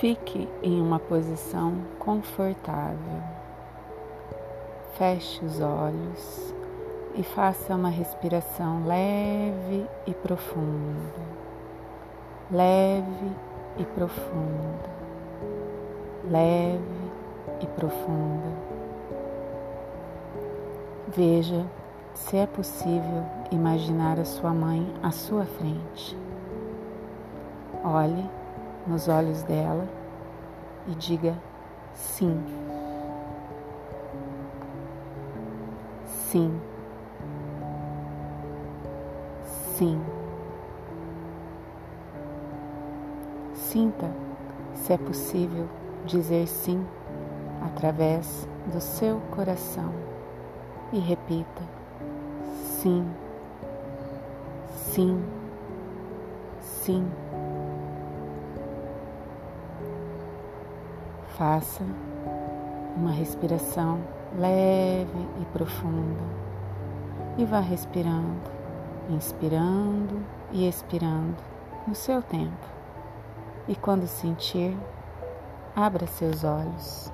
Fique em uma posição confortável. Feche os olhos e faça uma respiração leve e profunda. Leve e profunda. Leve e profunda. Veja se é possível imaginar a sua mãe à sua frente. Olhe nos olhos dela e diga sim. Sim. Sim. Sinta se é possível dizer sim através do seu coração e repita: sim, sim, sim. Faça uma respiração leve e profunda e vá respirando, inspirando e expirando no seu tempo. E quando sentir, abra seus olhos.